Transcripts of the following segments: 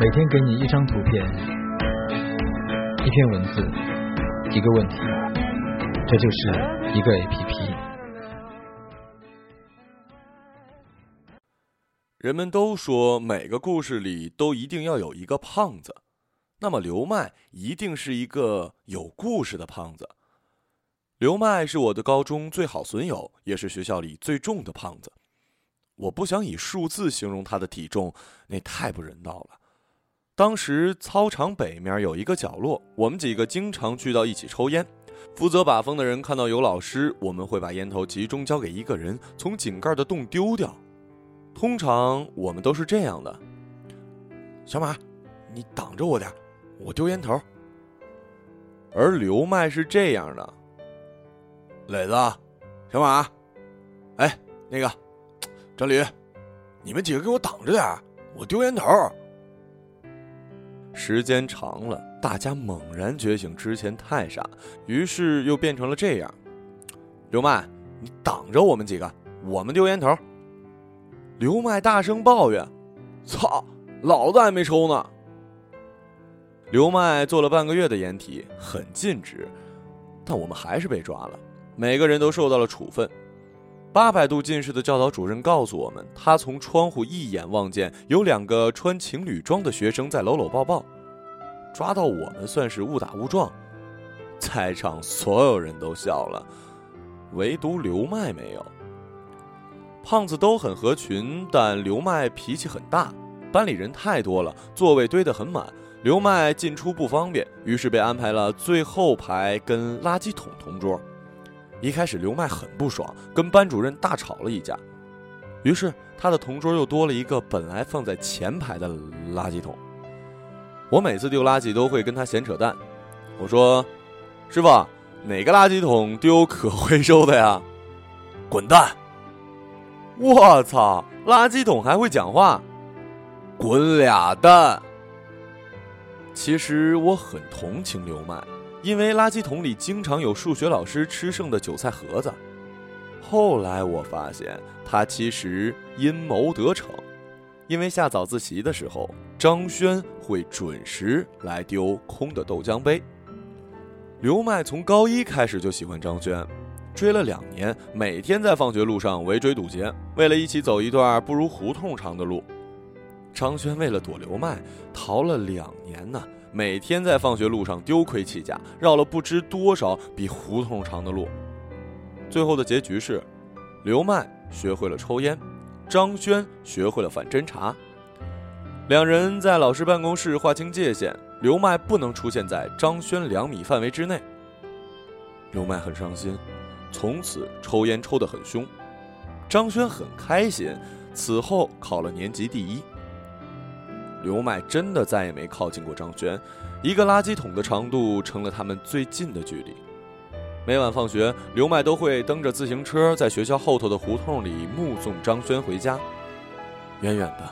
每天给你一张图片，一篇文字，一个问题，这就是一个 APP。人们都说每个故事里都一定要有一个胖子，那么刘麦一定是一个有故事的胖子。刘麦是我的高中最好损友，也是学校里最重的胖子。我不想以数字形容他的体重，那太不人道了。当时操场北面有一个角落，我们几个经常聚到一起抽烟。负责把风的人看到有老师，我们会把烟头集中交给一个人，从井盖的洞丢掉。通常我们都是这样的：小马，你挡着我点，我丢烟头。而刘麦是这样的：磊子，小马，哎，那个。张驴，你们几个给我挡着点我丢烟头。时间长了，大家猛然觉醒，之前太傻，于是又变成了这样。刘麦，你挡着我们几个，我们丢烟头。刘麦大声抱怨：“操，老子还没抽呢！”刘麦做了半个月的掩体，很尽职，但我们还是被抓了，每个人都受到了处分。八百度近视的教导主任告诉我们，他从窗户一眼望见有两个穿情侣装的学生在搂搂抱抱，抓到我们算是误打误撞。在场所有人都笑了，唯独刘麦没有。胖子都很合群，但刘麦脾气很大。班里人太多了，座位堆得很满，刘麦进出不方便，于是被安排了最后排跟垃圾桶同桌。一开始刘麦很不爽，跟班主任大吵了一架，于是他的同桌又多了一个本来放在前排的垃圾桶。我每次丢垃圾都会跟他闲扯淡，我说：“师傅，哪个垃圾桶丢可回收的呀？”滚蛋！我操，垃圾桶还会讲话？滚俩蛋！其实我很同情刘麦。因为垃圾桶里经常有数学老师吃剩的韭菜盒子，后来我发现他其实阴谋得逞，因为下早自习的时候，张轩会准时来丢空的豆浆杯。刘麦从高一开始就喜欢张轩，追了两年，每天在放学路上围追堵截，为了一起走一段不如胡同长的路，张轩为了躲刘麦，逃了两年呢。每天在放学路上丢盔弃甲，绕了不知多少比胡同长的路。最后的结局是，刘麦学会了抽烟，张轩学会了反侦查。两人在老师办公室划清界限，刘麦不能出现在张轩两米范围之内。刘麦很伤心，从此抽烟抽得很凶。张轩很开心，此后考了年级第一。刘麦真的再也没靠近过张轩，一个垃圾桶的长度成了他们最近的距离。每晚放学，刘麦都会蹬着自行车在学校后头的胡同里目送张轩回家，远远的，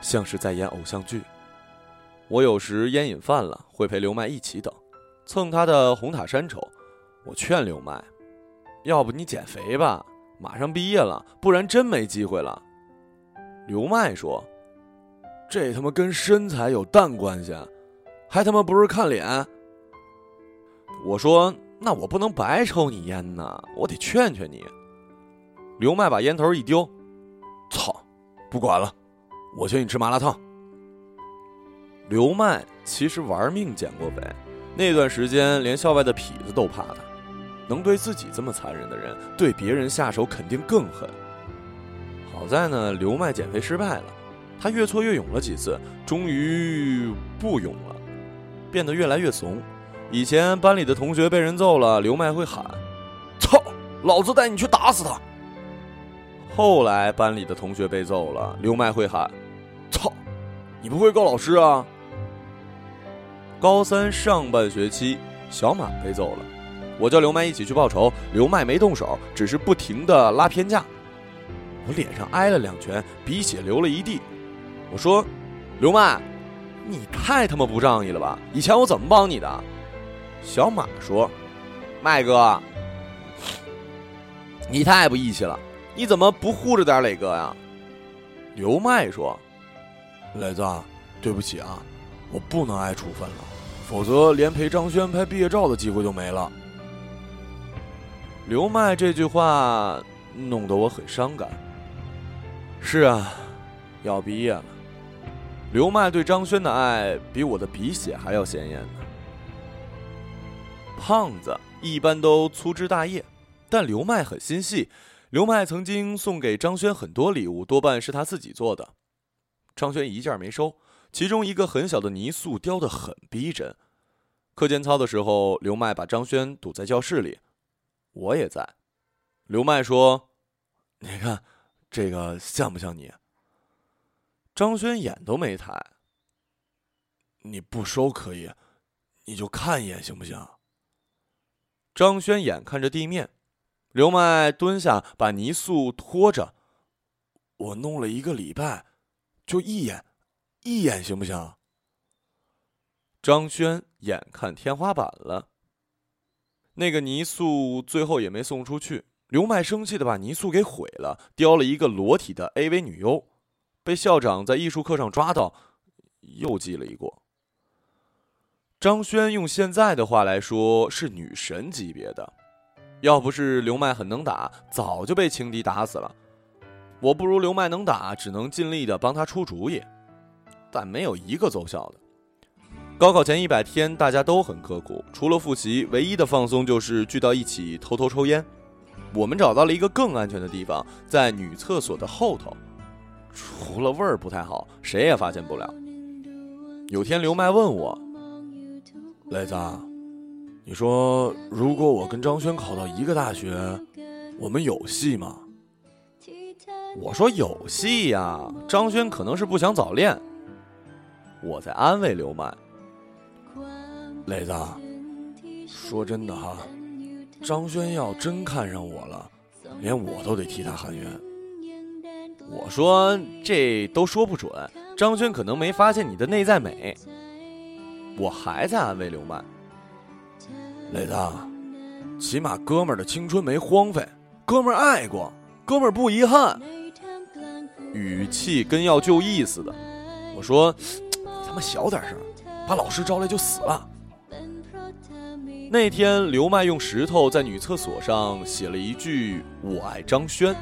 像是在演偶像剧。我有时烟瘾犯了，会陪刘麦一起等，蹭他的红塔山抽。我劝刘麦，要不你减肥吧，马上毕业了，不然真没机会了。刘麦说。这他妈跟身材有蛋关系？还他妈不是看脸？我说，那我不能白抽你烟呐，我得劝劝你。刘麦把烟头一丢，操，不管了，我请你吃麻辣烫。刘麦其实玩命减过肥，那段时间连校外的痞子都怕他。能对自己这么残忍的人，对别人下手肯定更狠。好在呢，刘麦减肥失败了。他越挫越勇了几次，终于不勇了，变得越来越怂。以前班里的同学被人揍了，刘麦会喊：“操，老子带你去打死他。”后来班里的同学被揍了，刘麦会喊：“操，你不会告老师啊？”高三上半学期，小马被揍了，我叫刘麦一起去报仇，刘麦没动手，只是不停的拉偏架，我脸上挨了两拳，鼻血流了一地。我说：“刘麦，你太他妈不仗义了吧！以前我怎么帮你的？”小马说：“麦哥，你太不义气了！你怎么不护着点磊哥呀？”刘麦说：“磊子，对不起啊，我不能挨处分了，否则连陪张轩拍毕业照的机会都没了。刘麦这句话弄得我很伤感。是啊，要毕业了。刘麦对张轩的爱比我的鼻血还要鲜艳呢。胖子一般都粗枝大叶，但刘麦很心细。刘麦曾经送给张轩很多礼物，多半是他自己做的。张轩一件没收，其中一个很小的泥塑雕得很逼真。课间操的时候，刘麦把张轩堵在教室里。我也在，刘麦说：“你看，这个像不像你？”张轩眼都没抬。你不收可以，你就看一眼行不行？张轩眼看着地面，刘麦蹲下把泥塑拖着。我弄了一个礼拜，就一眼，一眼行不行？张轩眼看天花板了。那个泥塑最后也没送出去，刘麦生气的把泥塑给毁了，雕了一个裸体的 AV 女优，被校长在艺术课上抓到，又记了一过。张轩用现在的话来说是女神级别的，要不是刘麦很能打，早就被情敌打死了。我不如刘麦能打，只能尽力的帮他出主意，但没有一个奏效的。高考前一百天，大家都很刻苦，除了复习，唯一的放松就是聚到一起偷偷抽烟。我们找到了一个更安全的地方，在女厕所的后头，除了味儿不太好，谁也发现不了。有天刘麦问我：“磊子，你说如果我跟张轩考到一个大学，我们有戏吗？”我说：“有戏呀，张轩可能是不想早恋。”我在安慰刘麦。磊子，说真的哈，张轩要真看上我了，连我都得替他喊冤。我说这都说不准，张轩可能没发现你的内在美。我还在安慰刘曼。磊子，起码哥们儿的青春没荒废，哥们儿爱过，哥们儿不遗憾。语气跟要救义似的。我说，你他妈小点声，把老师招来就死了。那天，刘麦用石头在女厕所上写了一句“我爱张轩”，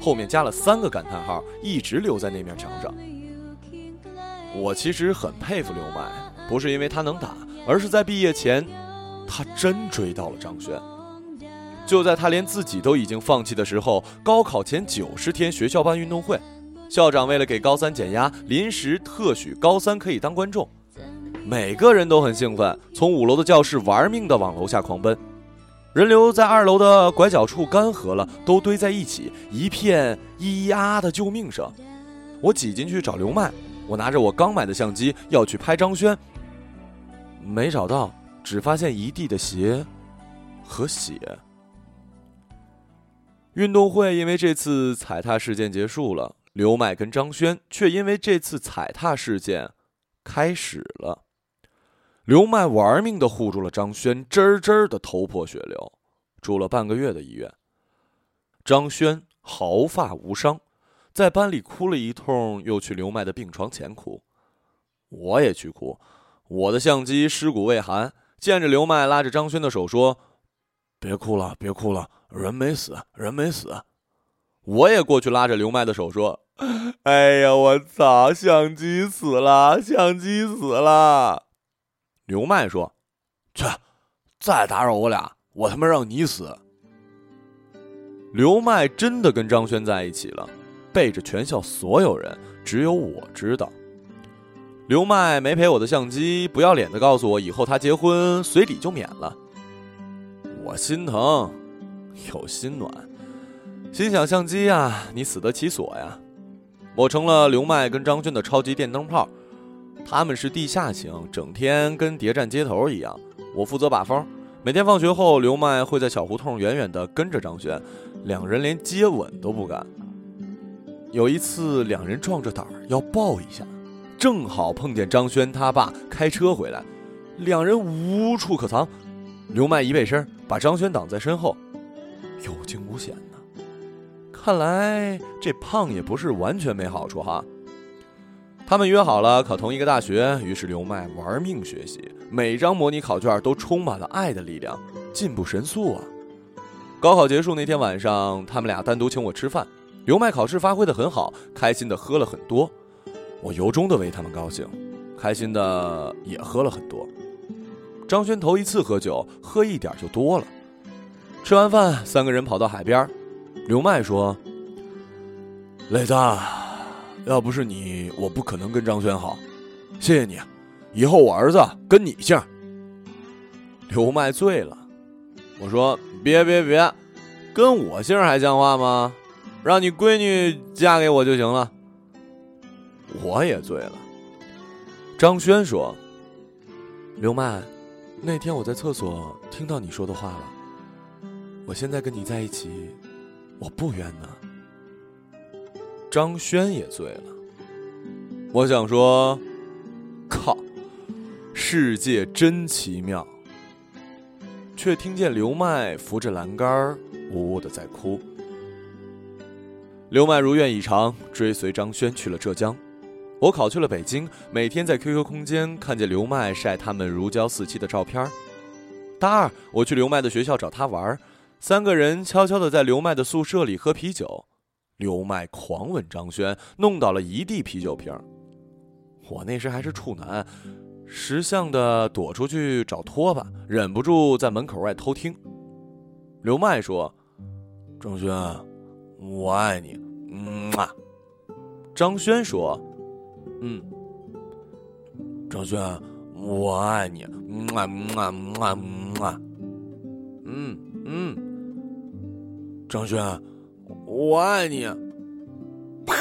后面加了三个感叹号，一直留在那面墙上。我其实很佩服刘麦，不是因为他能打，而是在毕业前，他真追到了张轩。就在他连自己都已经放弃的时候，高考前九十天，学校办运动会，校长为了给高三减压，临时特许高三可以当观众。每个人都很兴奋，从五楼的教室玩命的往楼下狂奔，人流在二楼的拐角处干涸了，都堆在一起，一片咿咿呀的救命声。我挤进去找刘麦，我拿着我刚买的相机要去拍张轩，没找到，只发现一地的鞋和血。运动会因为这次踩踏事件结束了，刘麦跟张轩却因为这次踩踏事件开始了。刘麦玩命的护住了张轩，真真的头破血流，住了半个月的医院。张轩毫发无伤，在班里哭了一通，又去刘麦的病床前哭。我也去哭，我的相机尸骨未寒，见着刘麦拉着张轩的手说：“别哭了，别哭了，人没死，人没死。”我也过去拉着刘麦的手说：“哎呀，我操，相机死了，相机死了。”刘麦说：“去，再打扰我俩，我他妈让你死！”刘麦真的跟张轩在一起了，背着全校所有人，只有我知道。刘麦没赔我的相机，不要脸的告诉我以后他结婚随礼就免了。我心疼，又心暖，心想相机呀，你死得其所呀！我成了刘麦跟张轩的超级电灯泡。他们是地下情，整天跟谍战接头一样。我负责把风，每天放学后，刘麦会在小胡同远远的跟着张轩，两人连接吻都不敢。有一次，两人壮着胆儿要抱一下，正好碰见张轩他爸开车回来，两人无处可藏。刘麦一背身，把张轩挡在身后，有惊无险呢。看来这胖也不是完全没好处哈。他们约好了考同一个大学，于是刘麦玩命学习，每张模拟考卷都充满了爱的力量，进步神速啊！高考结束那天晚上，他们俩单独请我吃饭。刘麦考试发挥的很好，开心的喝了很多，我由衷的为他们高兴，开心的也喝了很多。张轩头一次喝酒，喝一点就多了。吃完饭，三个人跑到海边，刘麦说：“磊子，要不是你，我不可能跟张轩好，谢谢你，以后我儿子跟你姓。”刘麦醉了，我说。别别别，跟我姓还像话吗？让你闺女嫁给我就行了。我也醉了。张轩说：“刘麦，那天我在厕所听到你说的话了。我现在跟你在一起，我不冤呢。”张轩也醉了。我想说，靠，世界真奇妙。却听见刘麦扶着栏杆呜呜的在哭。刘麦如愿以偿，追随张轩去了浙江。我考去了北京，每天在 QQ 空间看见刘麦晒他们如胶似漆的照片。大二，我去刘麦的学校找他玩，三个人悄悄的在刘麦的宿舍里喝啤酒。刘麦狂吻张轩，弄倒了一地啤酒瓶。我那时还是处男。识相的躲出去找拖把，忍不住在门口外偷听。刘麦说：“张轩，我爱你。”嗯啊。张轩说：“嗯。”张轩，我爱你。嗯啊嗯啊嗯啊。嗯嗯。张轩，我爱你。啪！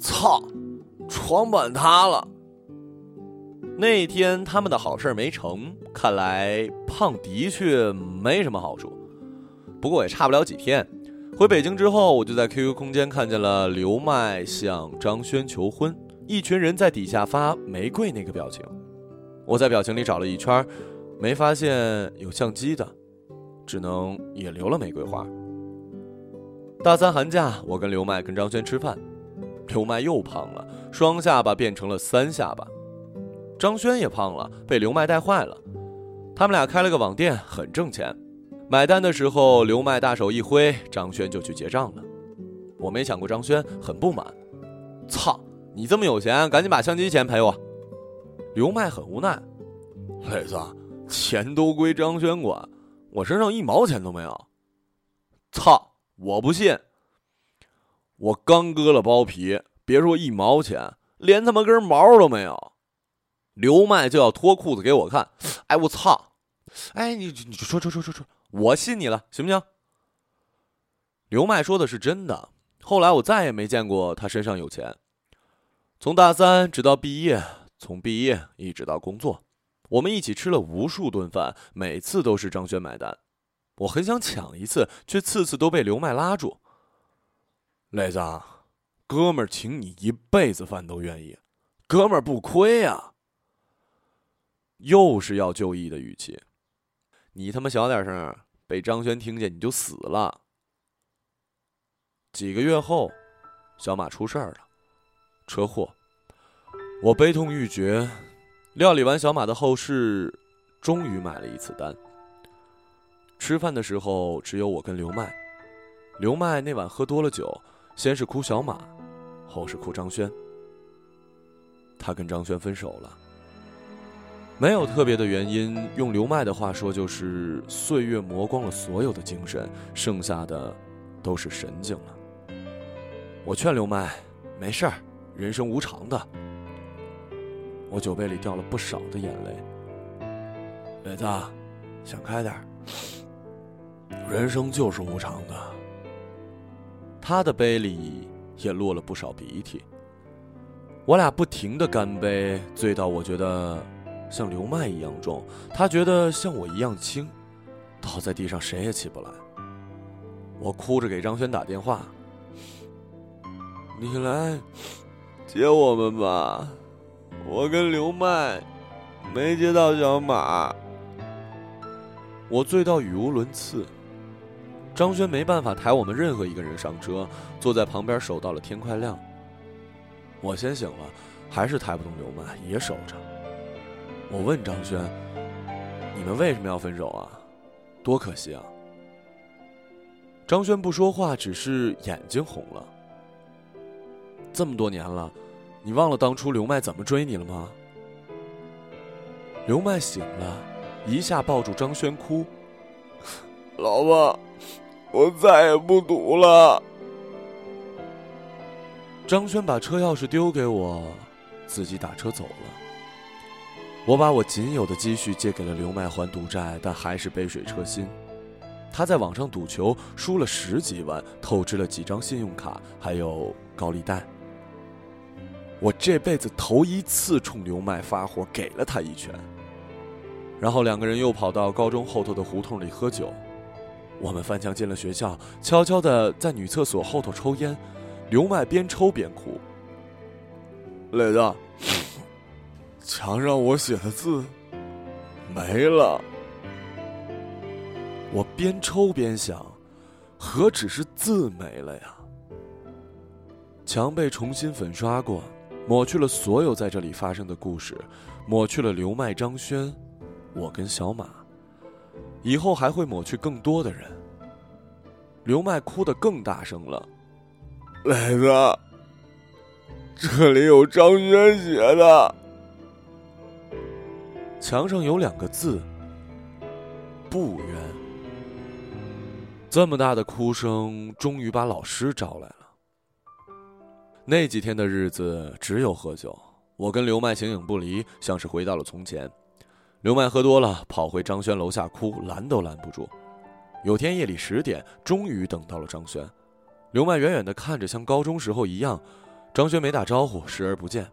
操！床板塌了。那天他们的好事没成，看来胖的确没什么好处。不过也差不了几天。回北京之后，我就在 QQ 空间看见了刘麦向张轩求婚，一群人在底下发玫瑰那个表情。我在表情里找了一圈，没发现有相机的，只能也留了玫瑰花。大三寒假，我跟刘麦跟张轩吃饭，刘麦又胖了，双下巴变成了三下巴。张轩也胖了，被刘麦带坏了。他们俩开了个网店，很挣钱。买单的时候，刘麦大手一挥，张轩就去结账了。我没想过张轩，很不满。操，你这么有钱，赶紧把相机钱赔我。刘麦很无奈。磊子，钱都归张轩管，我身上一毛钱都没有。操，我不信。我刚割了包皮，别说一毛钱，连他妈根毛都没有。刘麦就要脱裤子给我看，哎，我操！哎，你你说说说说说，我信你了，行不行？刘麦说的是真的。后来我再也没见过他身上有钱。从大三直到毕业，从毕业一直到工作，我们一起吃了无数顿饭，每次都是张轩买单。我很想抢一次，却次次都被刘麦拉住。磊子，哥们儿请你一辈子饭都愿意，哥们儿不亏呀。又是要就义的语气，你他妈小点声，被张轩听见你就死了。几个月后，小马出事儿了，车祸，我悲痛欲绝。料理完小马的后事，终于买了一次单。吃饭的时候只有我跟刘麦，刘麦那晚喝多了酒，先是哭小马，后是哭张轩。他跟张轩分手了。没有特别的原因，用刘麦的话说，就是岁月磨光了所有的精神，剩下的都是神经了。我劝刘麦，没事儿，人生无常的。我酒杯里掉了不少的眼泪。磊子，想开点人生就是无常的。他的杯里也落了不少鼻涕。我俩不停的干杯，醉到我觉得。像刘麦一样重，他觉得像我一样轻，倒在地上谁也起不来。我哭着给张轩打电话：“你来接我们吧，我跟刘麦没接到小马。”我醉到语无伦次，张轩没办法抬我们任何一个人上车，坐在旁边守到了天快亮。我先醒了，还是抬不动刘麦，也守着。我问张轩：“你们为什么要分手啊？多可惜啊！”张轩不说话，只是眼睛红了。这么多年了，你忘了当初刘麦怎么追你了吗？刘麦醒了，一下抱住张轩哭：“老婆，我再也不赌了。”张轩把车钥匙丢给我，自己打车走了。我把我仅有的积蓄借给了刘麦还赌债，但还是杯水车薪。他在网上赌球输了十几万，透支了几张信用卡，还有高利贷。我这辈子头一次冲刘麦发火，给了他一拳。然后两个人又跑到高中后头的胡同里喝酒。我们翻墙进了学校，悄悄的在女厕所后头抽烟。刘麦边抽边哭。磊子。墙上我写的字没了，我边抽边想，何止是字没了呀？墙被重新粉刷过，抹去了所有在这里发生的故事，抹去了刘麦、张轩，我跟小马，以后还会抹去更多的人。刘麦哭得更大声了，磊子，这里有张轩写的。墙上有两个字：“不冤。”这么大的哭声，终于把老师招来了。那几天的日子只有喝酒，我跟刘麦形影不离，像是回到了从前。刘麦喝多了，跑回张轩楼下哭，拦都拦不住。有天夜里十点，终于等到了张轩。刘麦远远的看着，像高中时候一样。张轩没打招呼，视而不见。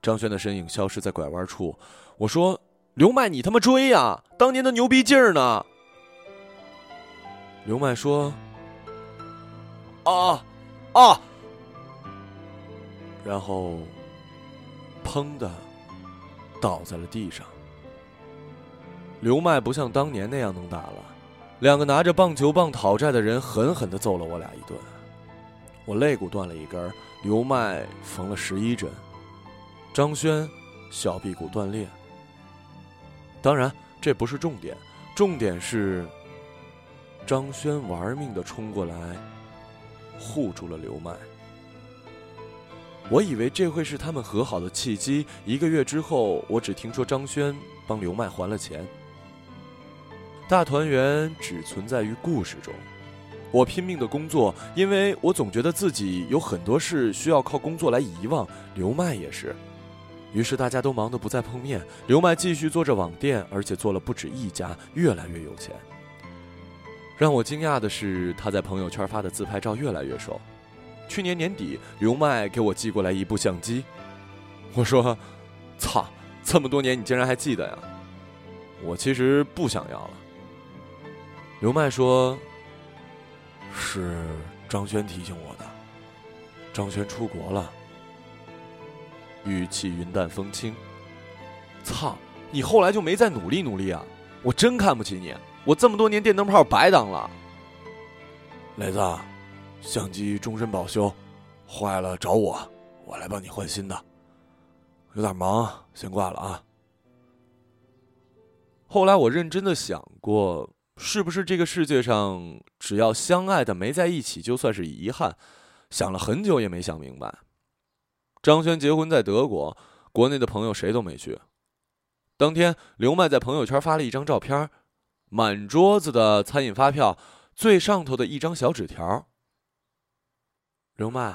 张轩的身影消失在拐弯处。我说：“刘麦，你他妈追呀！当年的牛逼劲儿呢？”刘麦说：“啊啊！”然后，砰的倒在了地上。刘麦不像当年那样能打了，两个拿着棒球棒讨债的人狠狠的揍了我俩一顿，我肋骨断了一根，刘麦缝了十一针，张轩小臂骨断裂。当然，这不是重点，重点是张轩玩命的冲过来，护住了刘麦。我以为这会是他们和好的契机。一个月之后，我只听说张轩帮刘麦还了钱。大团圆只存在于故事中。我拼命的工作，因为我总觉得自己有很多事需要靠工作来遗忘。刘麦也是。于是大家都忙得不再碰面。刘麦继续做着网店，而且做了不止一家，越来越有钱。让我惊讶的是，他在朋友圈发的自拍照越来越瘦。去年年底，刘麦给我寄过来一部相机，我说：“操，这么多年你竟然还记得呀？”我其实不想要了。刘麦说：“是张轩提醒我的，张轩出国了。”语气云淡风轻。操，你后来就没再努力努力啊？我真看不起你，我这么多年电灯泡白当了。磊子，相机终身保修，坏了找我，我来帮你换新的。有点忙，先挂了啊。后来我认真的想过，是不是这个世界上只要相爱的没在一起，就算是遗憾？想了很久也没想明白。张轩结婚在德国，国内的朋友谁都没去。当天，刘麦在朋友圈发了一张照片，满桌子的餐饮发票，最上头的一张小纸条。刘麦，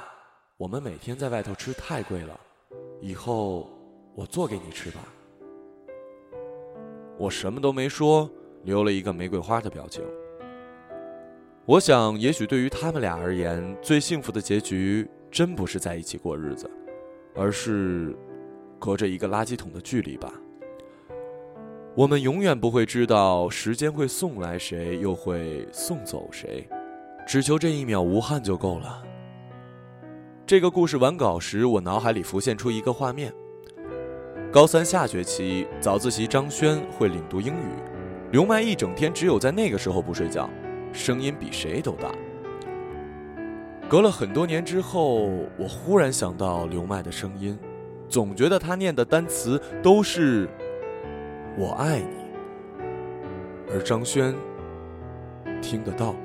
我们每天在外头吃太贵了，以后我做给你吃吧。我什么都没说，留了一个玫瑰花的表情。我想，也许对于他们俩而言，最幸福的结局，真不是在一起过日子。而是隔着一个垃圾桶的距离吧。我们永远不会知道时间会送来谁，又会送走谁，只求这一秒无憾就够了。这个故事完稿时，我脑海里浮现出一个画面：高三下学期早自习，张轩会领读英语，刘麦一整天只有在那个时候不睡觉，声音比谁都大。隔了很多年之后，我忽然想到刘麦的声音，总觉得他念的单词都是“我爱你”，而张轩听得到。